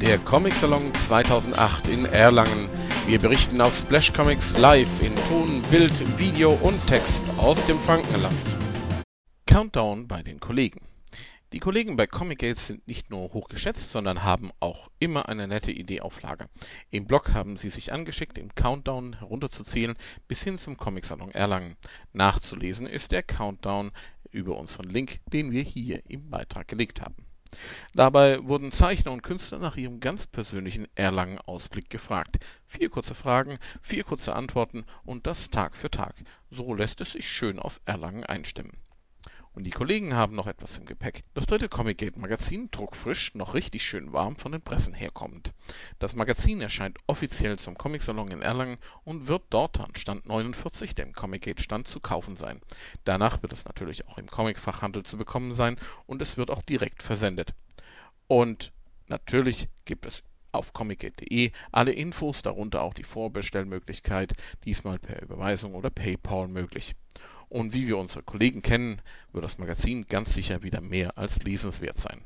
Der Comic Salon 2008 in Erlangen. Wir berichten auf Splash Comics live in Ton, Bild, Video und Text aus dem Frankenland. Countdown bei den Kollegen. Die Kollegen bei Comicgate sind nicht nur hochgeschätzt, sondern haben auch immer eine nette Idee auf Lager. Im Blog haben sie sich angeschickt, im Countdown herunterzuzählen bis hin zum Comic-Salon Erlangen. Nachzulesen ist der Countdown über unseren Link, den wir hier im Beitrag gelegt haben. Dabei wurden Zeichner und Künstler nach ihrem ganz persönlichen Erlangen-Ausblick gefragt. Vier kurze Fragen, vier kurze Antworten und das Tag für Tag. So lässt es sich schön auf Erlangen einstimmen. Und die Kollegen haben noch etwas im Gepäck. Das dritte Comic-Gate-Magazin, druckfrisch, noch richtig schön warm von den Pressen herkommend. Das Magazin erscheint offiziell zum Comic-Salon in Erlangen und wird dort an Stand 49, dem Comic-Gate-Stand, zu kaufen sein. Danach wird es natürlich auch im Comic-Fachhandel zu bekommen sein und es wird auch direkt versendet. Und natürlich gibt es auf comic.de alle Infos, darunter auch die Vorbestellmöglichkeit, diesmal per Überweisung oder PayPal möglich. Und wie wir unsere Kollegen kennen, wird das Magazin ganz sicher wieder mehr als lesenswert sein